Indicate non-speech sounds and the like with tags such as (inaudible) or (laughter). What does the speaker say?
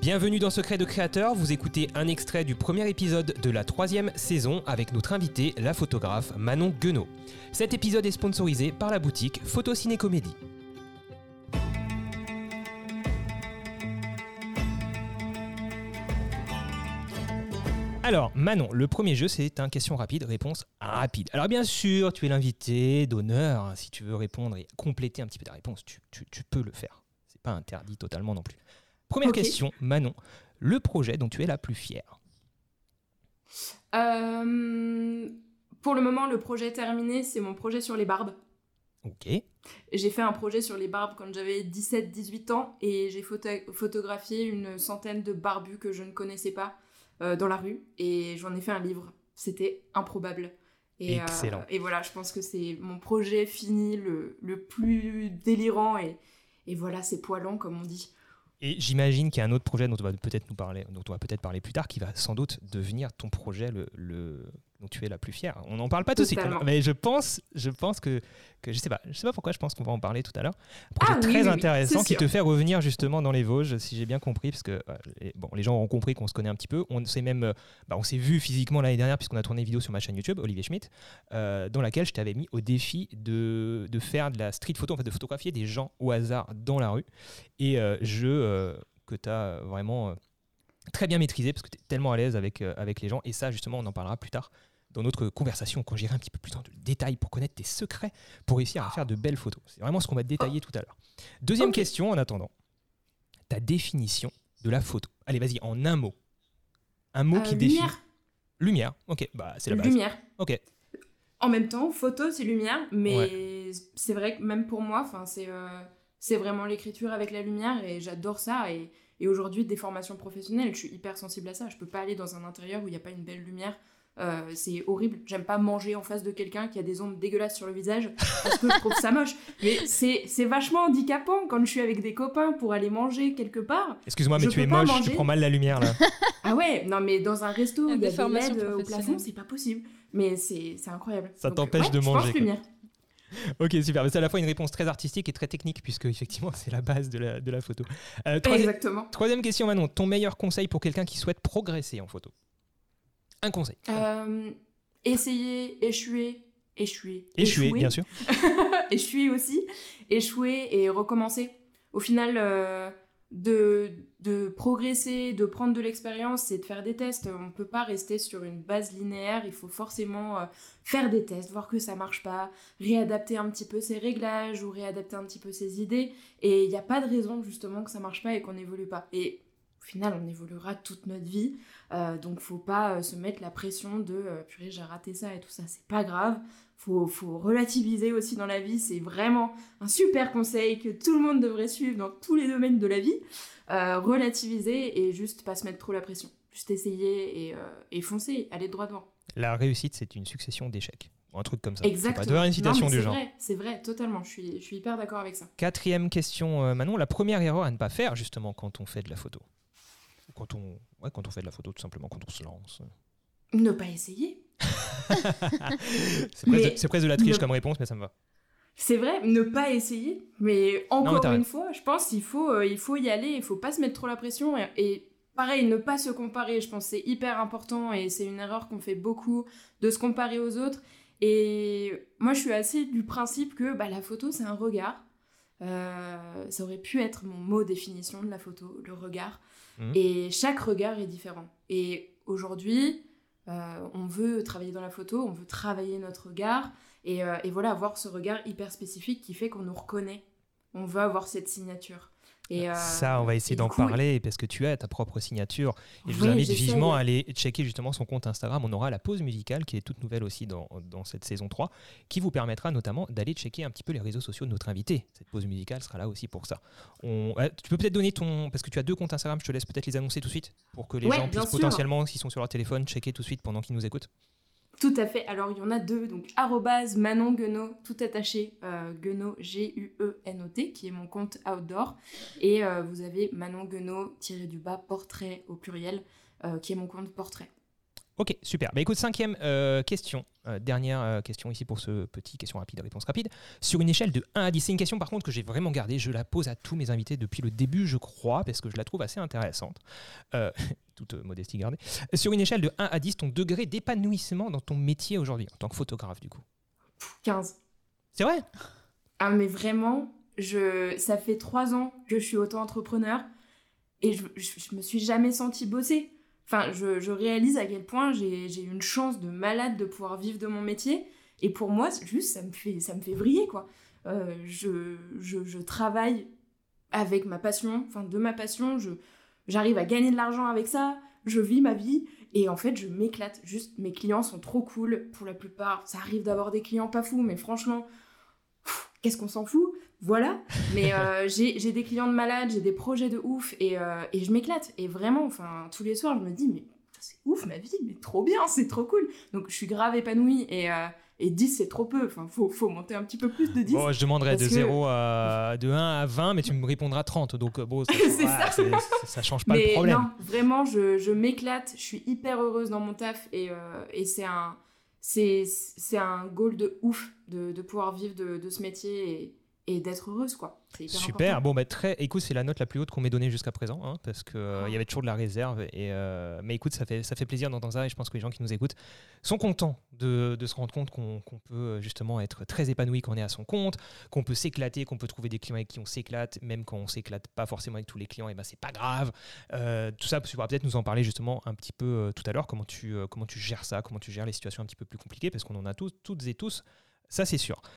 Bienvenue dans Secret de Créateur, vous écoutez un extrait du premier épisode de la troisième saison avec notre invité, la photographe Manon Guenot. Cet épisode est sponsorisé par la boutique Photo Ciné Comédie. Alors, Manon, le premier jeu, c'est un question rapide, réponse rapide. Alors, bien sûr, tu es l'invité d'honneur. Si tu veux répondre et compléter un petit peu ta réponse, tu peux le faire. C'est pas interdit totalement non plus. Première question, Manon. Le projet dont tu es la plus fière Euh, pour le moment, le projet terminé, c'est mon projet sur les barbes. Ok. J'ai fait un projet sur les barbes quand j'avais 17-18 ans et j'ai photo- photographié une centaine de barbus que je ne connaissais pas euh, dans la rue et j'en ai fait un livre. C'était improbable. Et, euh, Excellent. et voilà, je pense que c'est mon projet fini, le, le plus délirant et, et voilà, c'est poilant comme on dit. Et j'imagine qu'il y a un autre projet dont on va peut-être nous parler, on va peut-être parler plus tard, qui va sans doute devenir ton projet le- dont tu es la plus fière. On n'en parle pas tout de suite, Totalement. mais je pense, je pense que, que je sais pas, je sais pas pourquoi, je pense qu'on va en parler tout à l'heure. Un projet Ah très oui, intéressant qui sûr. te fait revenir justement dans les Vosges, si j'ai bien compris, parce que euh, les, bon, les gens ont compris qu'on se connaît un petit peu. On s'est même, euh, bah, on s'est vu physiquement l'année dernière puisqu'on a tourné une vidéo sur ma chaîne YouTube, Olivier Schmitt, euh, dans laquelle je t'avais mis au défi de, de faire de la street photo, en fait, de photographier des gens au hasard dans la rue. Et euh, je euh, que tu as vraiment très bien maîtrisé parce que tu es tellement à l'aise avec, euh, avec les gens. Et ça, justement, on en parlera plus tard dans notre conversation quand j'irai un petit peu plus dans le détail pour connaître tes secrets pour réussir à faire de belles photos. C'est vraiment ce qu'on va détailler tout à l'heure. Deuxième question en attendant. Ta définition de la photo. Allez, vas-y, en un mot. Un mot Euh, qui définit. lumière, Lumière. Ok, bah c'est la base. lumière. Ok. En même temps, photo, c'est lumière, mais c'est vrai que même pour moi, enfin, c'est euh, c'est vraiment l'écriture avec la lumière et j'adore ça. Et, et aujourd'hui, des formations professionnelles, je suis hyper sensible à ça. Je peux pas aller dans un intérieur où il n'y a pas une belle lumière. Euh, c'est horrible. J'aime pas manger en face de quelqu'un qui a des ombres dégueulasses sur le visage parce que je trouve ça moche. Mais c'est c'est vachement handicapant quand je suis avec des copains pour aller manger quelque part. Excuse-moi, mais tu es moche, tu prends mal la lumière là. (laughs) Ah ouais, non mais dans un resto où il y a Des LED au plafond, c'est pas possible. Mais c'est c'est incroyable. Ça t'empêche ouais, de manger, ok, super. Mais c'est à la fois une réponse très artistique et très technique puisque effectivement c'est la base de la, de la photo. Euh, troisième- Exactement. Troisième question, Manon. Ton meilleur conseil pour quelqu'un qui souhaite progresser en photo? Un conseil. Euh, essayer, échouer, échouer. Échouer, bien sûr. (laughs) échouer aussi, échouer et recommencer. Au final, euh, de, de progresser, de prendre de l'expérience, c'est de faire des tests. On ne peut pas rester sur une base linéaire. Il faut forcément euh, faire des tests, voir que ça marche pas, réadapter un petit peu ses réglages ou réadapter un petit peu ses idées. Et il n'y a pas de raison justement que ça marche pas et qu'on n'évolue pas. Et au final, on évoluera toute notre vie. Euh, donc, faut pas euh, se mettre la pression de euh, purée, j'ai raté ça et tout ça. C'est pas grave. Faut, faut relativiser aussi dans la vie. C'est vraiment un super conseil que tout le monde devrait suivre dans tous les domaines de la vie. Euh, relativiser et juste pas se mettre trop la pression. Juste essayer et, euh, et foncer, aller droit devant. La réussite, c'est une succession d'échecs. Un truc comme ça. Exactement. Pas une citation Non, du genre. c'est vrai, totalement. Je suis, je suis hyper d'accord avec ça. Quatrième question, Manon. La première erreur à ne pas faire justement quand on fait de la photo. Quand on, ouais, quand on fait de la photo, tout simplement, quand on se lance. Ne pas essayer. (laughs) C'est presque, de la triche ne- comme réponse, mais ça me va. C'est vrai, ne pas essayer, mais Non, mais encore une fois, je pense qu'il faut, euh, il faut y aller, il faut pas se mettre trop la pression et, et pareil, ne pas se comparer, je pense que c'est hyper important et c'est une erreur qu'on fait beaucoup de se comparer aux autres. Et moi, je suis assez du principe que bah, la photo, c'est un regard. Euh, ça aurait pu être mon mot définition de la photo, le regard. Mhm. Et chaque regard est différent. Et aujourd'hui, euh, on veut travailler dans la photo, on veut travailler notre regard. Et, euh, et voilà, avoir ce regard hyper spécifique qui fait qu'on nous reconnaît. On veut avoir cette signature. Et, euh, Ça, on va essayer d'en parler parce que tu as ta propre signature. Et je vous invite vivement à aller checker justement son compte Instagram. On aura la pause musicale qui est toute nouvelle aussi dans, dans cette saison 3, qui vous permettra notamment d'aller checker un petit peu les réseaux sociaux de notre invité. Cette pause musicale sera là aussi pour ça. On, euh, tu peux peut-être donner ton. Parce que tu as deux comptes Instagram, je te laisse peut-être les annoncer tout de suite pour que les Ouais, gens puissent sûr. potentiellement, s'ils sont sur leur téléphone, checker tout de suite pendant qu'ils nous écoutent. Tout à fait. Alors, il y en a deux. Donc, arrobase Manon Guenot, tout attaché. Euh, Guenot, G-U-E-N-O-T, qui est mon compte outdoor. Et euh, vous avez Manon Guenot, tiré du bas, portrait au pluriel, euh, qui est mon compte portrait. Ok, super. Bah écoute, cinquième euh, question, euh, dernière euh, question ici pour ce petit question rapide, réponse rapide. Sur une échelle de 1 à 10, c'est une question par contre que j'ai vraiment gardée, je la pose à tous mes invités depuis le début, je crois, parce que je la trouve assez intéressante. (laughs) toute modestie gardée. Sur une échelle de 1 à 10, ton degré d'épanouissement dans ton métier aujourd'hui, en tant que photographe du coup? 15. C'est vrai? Ah mais vraiment, je, ça fait 3 ans que je suis auto-entrepreneur et je, je, je me suis jamais senti bosser. Enfin, je, réalise à quel point j'ai une chance de malade de pouvoir vivre de mon métier. Et pour moi, juste, ça me fait, ça me fait vriller, quoi. Euh, je, je, travaille avec ma passion, enfin, de ma passion. J'arrive à gagner de l'argent avec ça. Je vis ma vie. Et en fait, je m'éclate. Juste, mes clients sont trop cool. Pour la plupart, ça arrive d'avoir des clients pas fous, mais franchement, qu'est-ce qu'on s'en fout? Voilà. Mais euh, (laughs) j'ai des clients de malades, j'ai des projets de ouf et, euh, et je m'éclate. Et vraiment, enfin, tous les soirs, je me dis, mais c'est ouf ma vie, mais trop bien, c'est trop cool. Donc je suis grave épanouie et, euh, et 10 c'est trop peu. Enfin, faut, faut monter un petit peu plus de 10. Bon, je demanderais de 0 à de 1 à 20, mais tu me répondras 30. Donc bon, ça, (laughs) ça. ça. change pas le problème. Non, vraiment, je, je m'éclate, je suis hyper heureuse dans mon taf et, et c'est un. C'est un goal de ouf de, pouvoir vivre de, de ce métier et d'être heureuse quoi. Super. Bon bah très. Écoute, c'est la note la plus haute qu'on m'ait donnée jusqu'à présent, hein, parce que euh, il y avait toujours de la réserve. Et euh, mais écoute, ça fait ça fait plaisir d'entendre ça, et je pense que les gens qui nous écoutent sont contents de, de se rendre compte qu'on peut euh, justement être très épanoui quand on est à son compte, qu'on peut s'éclater, qu'on peut trouver des clients avec qui on s'éclate, même quand on s'éclate pas forcément avec tous les clients, et ben c'est pas grave. tout ça, tu pourras peut-être nous en parler justement un petit peu tout à l'heure. Comment tu comment tu gères ça, comment tu gères les situations un petit peu plus compliquées, parce qu'on en a tous toutes et tous ça, c'est sûr.